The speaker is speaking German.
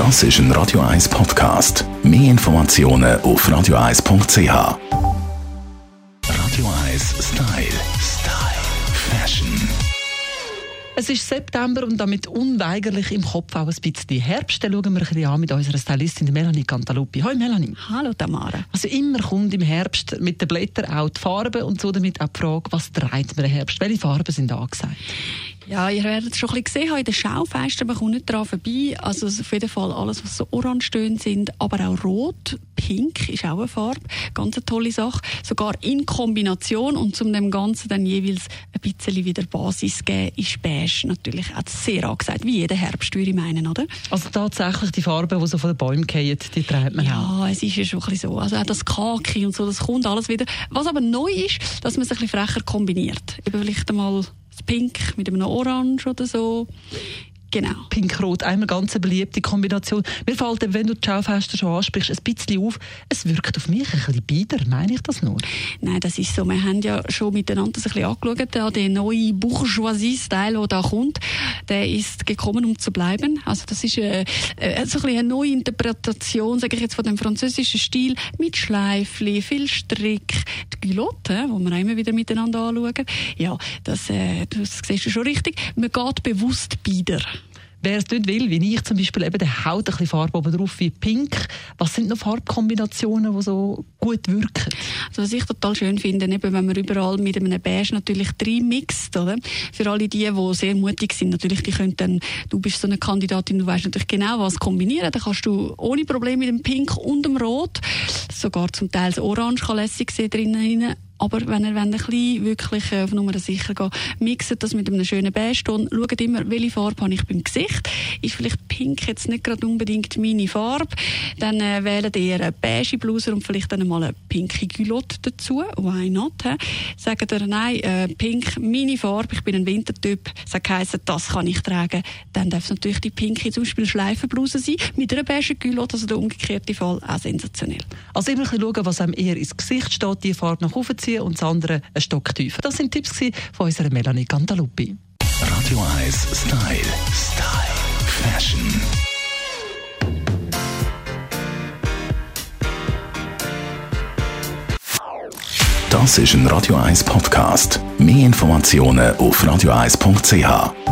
Das ist ein Radio 1 Podcast. Mehr Informationen auf radio1.ch. Radio 1 Style. Style. Fashion. Es ist September und damit unweigerlich im Kopf auch ein bisschen Herbst. Dann schauen wir ein bisschen an mit unserer Stylistin Melanie Cantaluppi. Hallo Melanie. Hallo Tamara. Also immer kommt im Herbst mit den Blättern auch die Farbe und so damit auch die Frage, was trägt man im Herbst? Welche Farben sind angesagt? Ja, ihr werdet es schon ein bisschen gesehen in den Schaufenstern, man kommt nicht daran vorbei. Also auf jeden Fall alles, was so orange sind, aber auch rot, pink ist auch eine Farbe, ganz eine tolle Sache. Sogar in Kombination und um dem Ganzen dann jeweils ein bisschen wieder Basis geben, ist beige natürlich auch sehr angesagt, wie jeder Herbst, würde ich meinen, oder? Also tatsächlich die Farben, die so von den Bäumen fallen, die trägt man ja, auch. Ja, es ist ja schon ein bisschen so. Also auch das Kaki und so, das kommt alles wieder. Was aber neu ist, dass man es ein bisschen frecher kombiniert. Eben vielleicht einmal Pink mit einem Orange oder so. Genau. Pink-Rot, einmal ganz eine beliebte Kombination. Mir fällt, wenn du die Schaufenster schon ansprichst, ein bisschen auf, es wirkt auf mich ein bisschen bieder, meine ich das nur? Nein, das ist so. Wir haben ja schon miteinander ein bisschen angeschaut, den neuen Bourgeoisie-Style, der da kommt, der ist gekommen, um zu bleiben. Also das ist eine, äh, äh, so ein eine neue Interpretation, sage ich jetzt, von dem französischen Stil, mit Schleifli, viel Strick, die Culotte, wo wir immer wieder miteinander anschauen. Ja, das, äh, das siehst du schon richtig. Man geht bewusst bieder. Wer es nicht will, wie ich zum Beispiel, eben, der haut ein bisschen Farbe oben drauf wie Pink. Was sind noch Farbkombinationen, die so gut wirken? Also was ich total schön finde, eben, wenn man überall mit einem Beige natürlich drin mixt, oder? Für alle die, die sehr mutig sind, natürlich, die können dann, du bist so eine Kandidatin, du weißt natürlich genau, was kombinieren. Dann kannst du ohne Probleme mit dem Pink und dem Rot, sogar zum Teil das Orange kann lässig sein drinnen aber wenn ihr ein bisschen wirklich äh, auf Nummer sicher geht, mixet das mit einem schönen Beige-Ton. Schaut immer, welche Farbe habe ich beim Gesicht. Ist vielleicht Pink jetzt nicht gerade unbedingt meine Farbe. Dann äh, wählt ihr eine beige Bluse und vielleicht dann mal eine pinke Culotte dazu. Why not? He? Sagt ihr, nein, äh, Pink, meine Farbe, ich bin ein Wintertyp. Sagt heisst, das kann ich tragen. Dann darf es natürlich die pinke, zum Beispiel Schleifenbluse sein, mit einer beige Culotte, also der umgekehrte Fall, auch sensationell. Also immer ein bisschen schauen, was einem eher ins Gesicht steht, die Farbe nach oben ziehen ziehen und das andere ein Stock tiefer. Das sind Tipps von unserer Melanie Cantaluppi. Radio 1 Style. Style. Fashion. Das ist ein Radio 1 Podcast. Mehr Informationen auf radio1.ch.